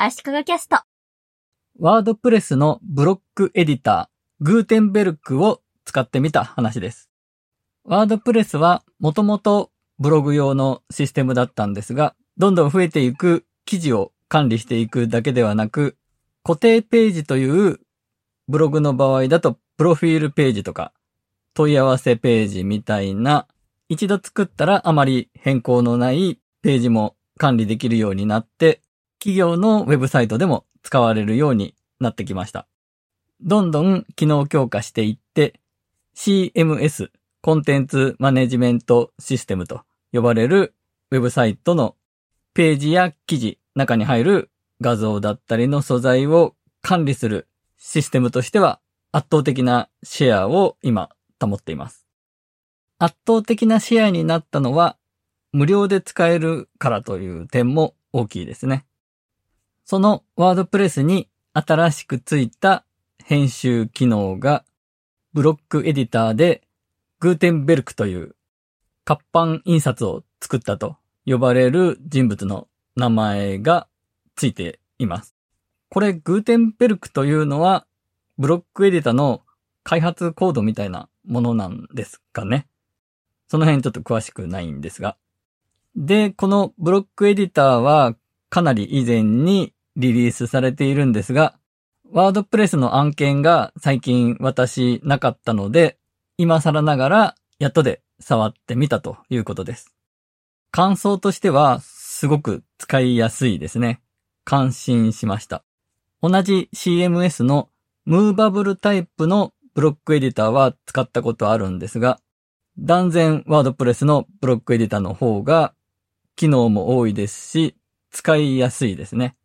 足利キャスト。ワードプレスのブロックエディター、グーテンベルクを使ってみた話です。ワードプレスはもともとブログ用のシステムだったんですが、どんどん増えていく記事を管理していくだけではなく、固定ページというブログの場合だと、プロフィールページとか問い合わせページみたいな、一度作ったらあまり変更のないページも管理できるようになって、企業のウェブサイトでも使われるようになってきました。どんどん機能強化していって、CMS、コンテンツマネジメントシステムと呼ばれるウェブサイトのページや記事、中に入る画像だったりの素材を管理するシステムとしては圧倒的なシェアを今保っています。圧倒的なシェアになったのは無料で使えるからという点も大きいですね。そのワードプレスに新しくついた編集機能がブロックエディターでグーテンベルクという活版印刷を作ったと呼ばれる人物の名前がついています。これグーテンベルクというのはブロックエディターの開発コードみたいなものなんですかね。その辺ちょっと詳しくないんですが。で、このブロックエディターはかなり以前にリリースされているんですが、ワードプレスの案件が最近私なかったので、今更ながらやっとで触ってみたということです。感想としてはすごく使いやすいですね。感心しました。同じ CMS のムーバブルタイプのブロックエディターは使ったことあるんですが、断然ワードプレスのブロックエディターの方が機能も多いですし、使いやすいですね。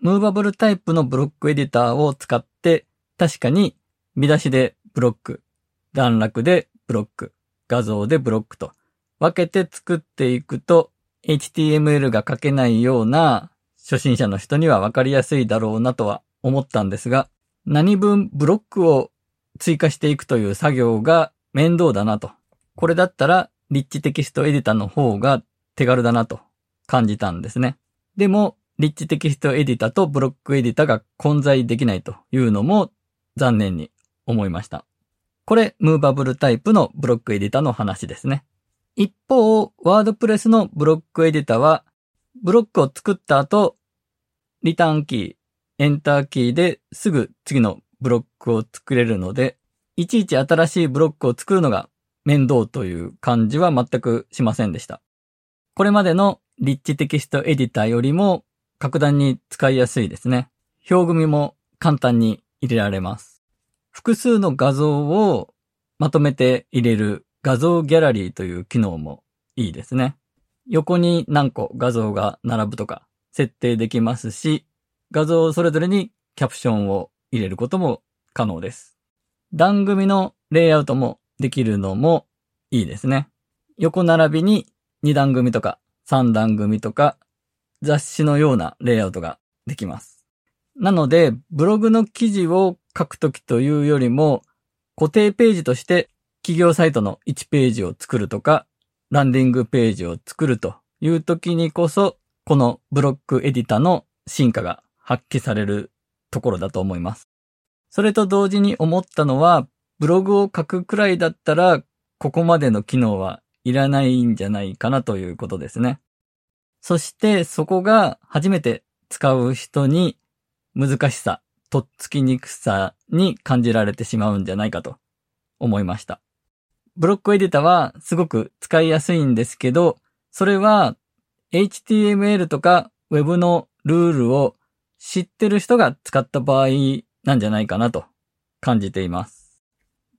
ムーバブルタイプのブロックエディターを使って、確かに見出しでブロック、段落でブロック、画像でブロックと分けて作っていくと、HTML が書けないような初心者の人には分かりやすいだろうなとは思ったんですが、何分ブロックを追加していくという作業が面倒だなと。これだったらリッチテキストエディターの方が手軽だなと感じたんですね。でも、リッチテキストエディタとブロックエディタが混在できないというのも残念に思いました。これ、ムーバブルタイプのブロックエディタの話ですね。一方、ワードプレスのブロックエディタは、ブロックを作った後、リターンキー、エンターキーですぐ次のブロックを作れるので、いちいち新しいブロックを作るのが面倒という感じは全くしませんでした。これまでのリッチテキストエディターよりも格段に使いやすいですね。表組も簡単に入れられます。複数の画像をまとめて入れる画像ギャラリーという機能もいいですね。横に何個画像が並ぶとか設定できますし、画像それぞれにキャプションを入れることも可能です。段組のレイアウトもできるのもいいですね。横並びに2段組とか3段組とか雑誌のようなレイアウトができます。なので、ブログの記事を書くときというよりも、固定ページとして企業サイトの1ページを作るとか、ランディングページを作るというときにこそ、このブロックエディタの進化が発揮されるところだと思います。それと同時に思ったのは、ブログを書くくらいだったら、ここまでの機能はいらないんじゃないかなということですね。そしてそこが初めて使う人に難しさ、とっつきにくさに感じられてしまうんじゃないかと思いました。ブロックエディタはすごく使いやすいんですけど、それは HTML とか Web のルールを知ってる人が使った場合なんじゃないかなと感じています。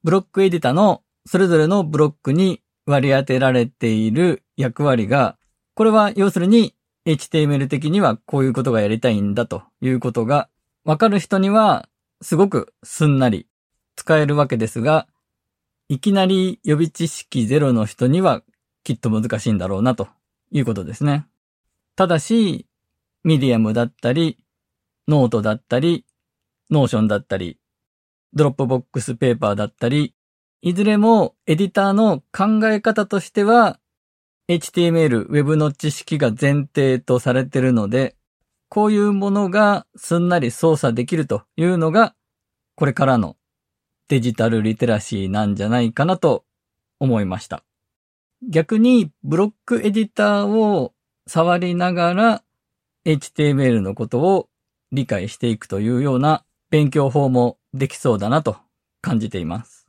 ブロックエディタのそれぞれのブロックに割り当てられている役割がこれは要するに HTML 的にはこういうことがやりたいんだということがわかる人にはすごくすんなり使えるわけですが、いきなり予備知識ゼロの人にはきっと難しいんだろうなということですね。ただし、ミディアムだったり、ノートだったり、 Notion だったり、 Dropbox Paper だったり、いずれもエディターの考え方としては HTML、Web の知識が前提とされているので、こういうものがすんなり操作できるというのが、これからのデジタルリテラシーなんじゃないかなと思いました。逆にブロックエディターを触りながら HTML のことを理解していくというような勉強法もできそうだなと感じています。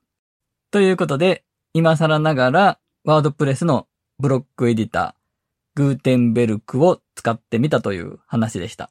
ということで、今更ながらワードプレスのブロックエディター、グーテンベルクを使ってみたという話でした。